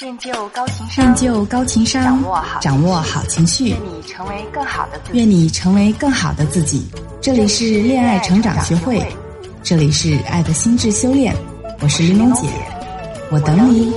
练就高情商，练就高情商，掌握好掌握好情绪，愿你成为更好的自己。愿你成为更好的自己。这里是恋爱成长学会，这里是爱的心智修炼。我是玲珑姐，我等你。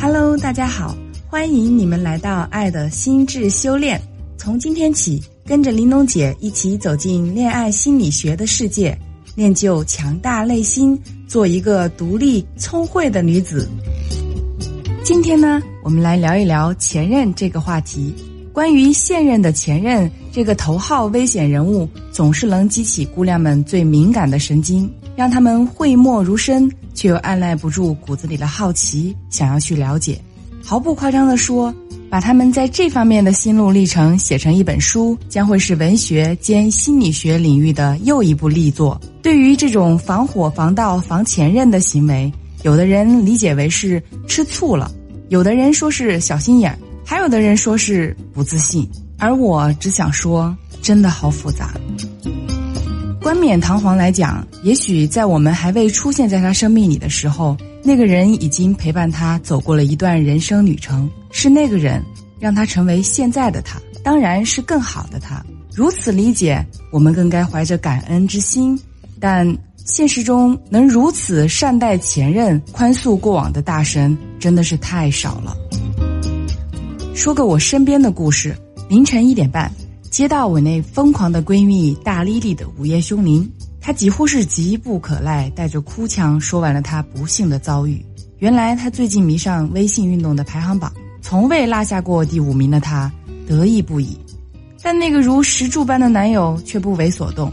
Hello，大家好，欢迎你们来到爱的心智修炼。从今天起。跟着玲珑姐一起走进恋爱心理学的世界，练就强大内心，做一个独立聪慧的女子。今天呢，我们来聊一聊前任这个话题。关于现任的前任这个头号危险人物，总是能激起姑娘们最敏感的神经，让他们讳莫如深，却又按耐不住骨子里的好奇，想要去了解。毫不夸张地说。把他们在这方面的心路历程写成一本书，将会是文学兼心理学领域的又一部力作。对于这种防火防盗防前任的行为，有的人理解为是吃醋了，有的人说是小心眼，还有的人说是不自信。而我只想说，真的好复杂。冠冕堂皇来讲，也许在我们还未出现在他生命里的时候。那个人已经陪伴他走过了一段人生旅程，是那个人让他成为现在的他，当然是更好的他。如此理解，我们更该怀着感恩之心。但现实中能如此善待前任、宽恕过往的大神，真的是太少了。说个我身边的故事：凌晨一点半，接到我那疯狂的闺蜜大莉莉的午夜凶铃。他几乎是急不可耐，带着哭腔说完了他不幸的遭遇。原来他最近迷上微信运动的排行榜，从未落下过第五名的他得意不已。但那个如石柱般的男友却不为所动，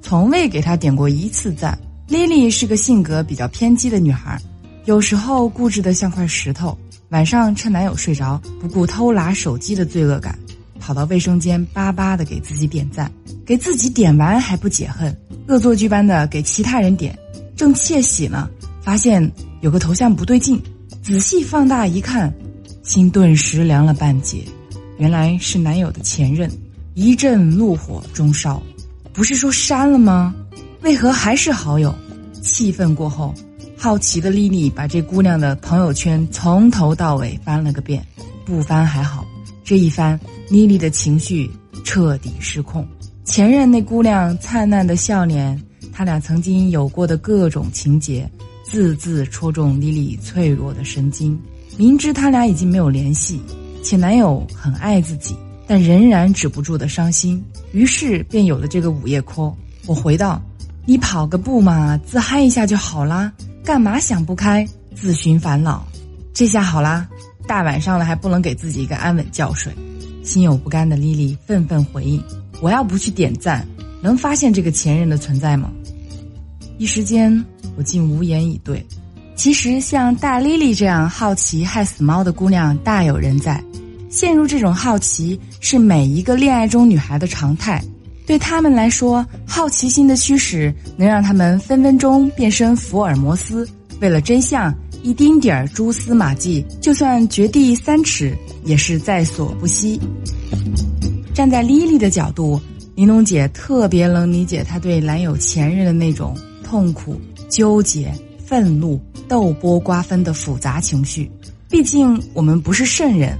从未给他点过一次赞。莉莉是个性格比较偏激的女孩，有时候固执的像块石头。晚上趁男友睡着，不顾偷拿手机的罪恶感，跑到卫生间巴巴的给自己点赞，给自己点完还不解恨。恶作剧般的给其他人点，正窃喜呢，发现有个头像不对劲，仔细放大一看，心顿时凉了半截，原来是男友的前任，一阵怒火中烧，不是说删了吗？为何还是好友？气愤过后，好奇的莉莉把这姑娘的朋友圈从头到尾翻了个遍，不翻还好，这一翻，莉莉的情绪彻底失控。前任那姑娘灿烂的笑脸，他俩曾经有过的各种情节，字字戳中莉莉脆弱的神经。明知他俩已经没有联系，且男友很爱自己，但仍然止不住的伤心。于是便有了这个午夜 call。我回道：“你跑个步嘛，自嗨一下就好啦，干嘛想不开，自寻烦恼？这下好啦，大晚上的还不能给自己一个安稳觉睡。”心有不甘的莉莉愤愤回应。我要不去点赞，能发现这个前任的存在吗？一时间，我竟无言以对。其实，像大丽丽这样好奇害死猫的姑娘大有人在。陷入这种好奇是每一个恋爱中女孩的常态。对他们来说，好奇心的驱使能让他们分分钟变身福尔摩斯。为了真相，一丁点儿蛛丝马迹，就算掘地三尺，也是在所不惜。站在莉莉的角度，玲珑姐特别能理解她对男友前任的那种痛苦、纠结、愤怒、斗波瓜分的复杂情绪。毕竟我们不是圣人，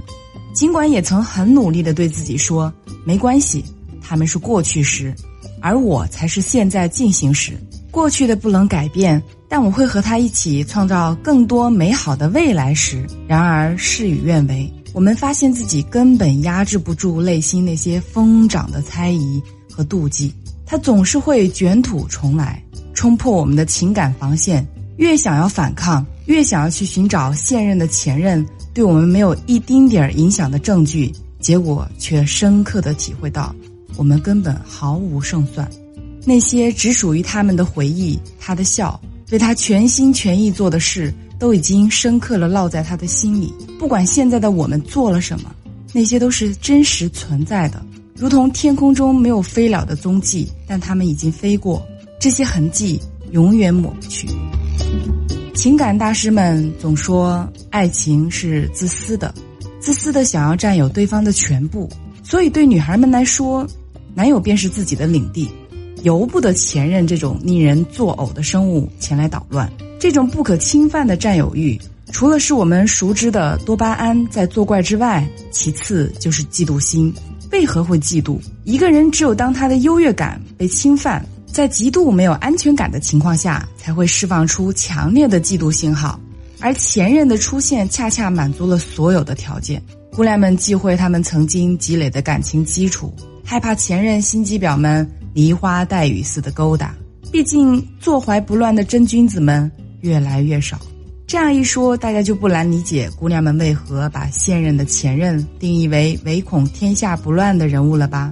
尽管也曾很努力的对自己说没关系，他们是过去时，而我才是现在进行时。过去的不能改变，但我会和他一起创造更多美好的未来时。然而事与愿违。我们发现自己根本压制不住内心那些疯长的猜疑和妒忌，它总是会卷土重来，冲破我们的情感防线。越想要反抗，越想要去寻找现任的前任对我们没有一丁点儿影响的证据，结果却深刻的体会到，我们根本毫无胜算。那些只属于他们的回忆，他的笑，为他全心全意做的事。都已经深刻了烙在他的心里。不管现在的我们做了什么，那些都是真实存在的，如同天空中没有飞鸟的踪迹，但他们已经飞过，这些痕迹永远抹不去。情感大师们总说，爱情是自私的，自私的想要占有对方的全部。所以对女孩们来说，男友便是自己的领地，由不得前任这种令人作呕的生物前来捣乱。这种不可侵犯的占有欲，除了是我们熟知的多巴胺在作怪之外，其次就是嫉妒心。为何会嫉妒？一个人只有当他的优越感被侵犯，在极度没有安全感的情况下，才会释放出强烈的嫉妒信号。而前任的出现，恰恰满足了所有的条件。姑娘们忌讳他们曾经积累的感情基础，害怕前任心机婊们梨花带雨似的勾搭。毕竟坐怀不乱的真君子们越来越少。这样一说，大家就不难理解姑娘们为何把现任的前任定义为唯恐天下不乱的人物了吧？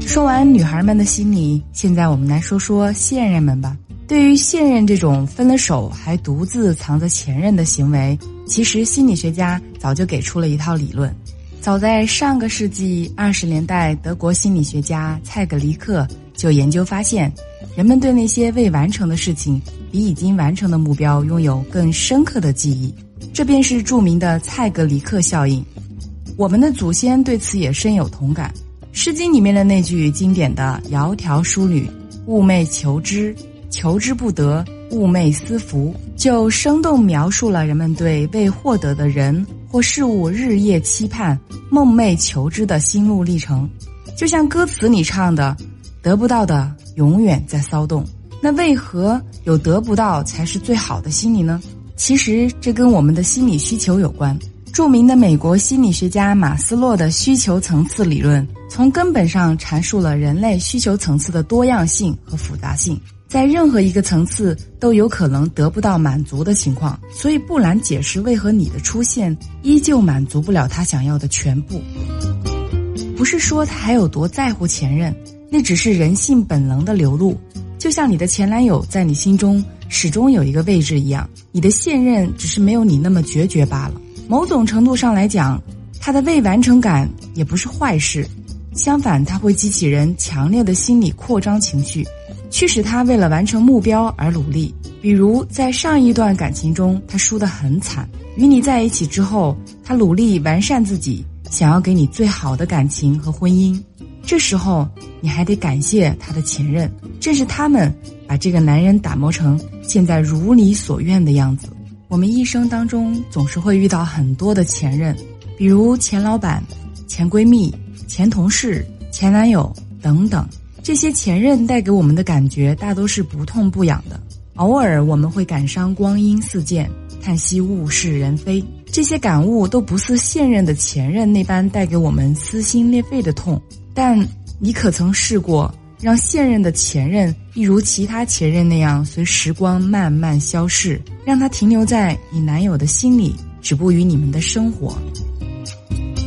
说完女孩们的心理，现在我们来说说现任们吧。对于现任这种分了手还独自藏着前任的行为，其实心理学家早就给出了一套理论。早在上个世纪二十年代，德国心理学家蔡格里克就研究发现，人们对那些未完成的事情比已经完成的目标拥有更深刻的记忆，这便是著名的蔡格里克效应。我们的祖先对此也深有同感，《诗经》里面的那句经典的“窈窕淑女，寤寐求之”。求之不得，寤寐思服，就生动描述了人们对未获得的人或事物日夜期盼、梦寐求之的心路历程。就像歌词里唱的：“得不到的永远在骚动。”那为何有得不到才是最好的心理呢？其实这跟我们的心理需求有关。著名的美国心理学家马斯洛的需求层次理论，从根本上阐述了人类需求层次的多样性和复杂性。在任何一个层次都有可能得不到满足的情况，所以不难解释为何你的出现依旧满足不了他想要的全部。不是说他还有多在乎前任，那只是人性本能的流露，就像你的前男友在你心中始终有一个位置一样，你的现任只是没有你那么决绝罢了。某种程度上来讲，他的未完成感也不是坏事，相反，他会激起人强烈的心理扩张情绪。驱使他为了完成目标而努力。比如在上一段感情中，他输得很惨。与你在一起之后，他努力完善自己，想要给你最好的感情和婚姻。这时候，你还得感谢他的前任，正是他们把这个男人打磨成现在如你所愿的样子。我们一生当中总是会遇到很多的前任，比如前老板、前闺蜜、前同事、前男友等等。这些前任带给我们的感觉大都是不痛不痒的，偶尔我们会感伤光阴似箭，叹息物是人非。这些感悟都不似现任的前任那般带给我们撕心裂肺的痛。但你可曾试过让现任的前任一如其他前任那样随时光慢慢消逝，让他停留在你男友的心里，止步于你们的生活？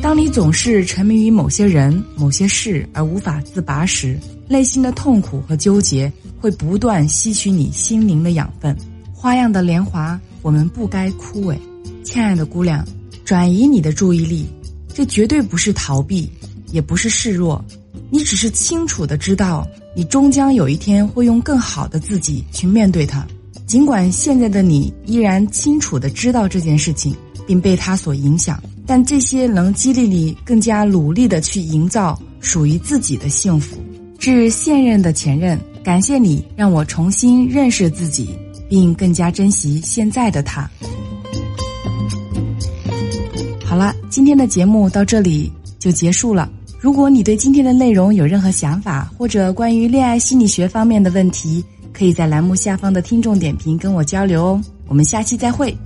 当你总是沉迷于某些人、某些事而无法自拔时，内心的痛苦和纠结会不断吸取你心灵的养分。花样的年华，我们不该枯萎。亲爱的姑娘，转移你的注意力，这绝对不是逃避，也不是示弱，你只是清楚的知道，你终将有一天会用更好的自己去面对它。尽管现在的你依然清楚的知道这件事情，并被它所影响，但这些能激励你更加努力的去营造属于自己的幸福。致现任的前任，感谢你让我重新认识自己，并更加珍惜现在的他。好了，今天的节目到这里就结束了。如果你对今天的内容有任何想法，或者关于恋爱心理学方面的问题，可以在栏目下方的听众点评跟我交流哦。我们下期再会。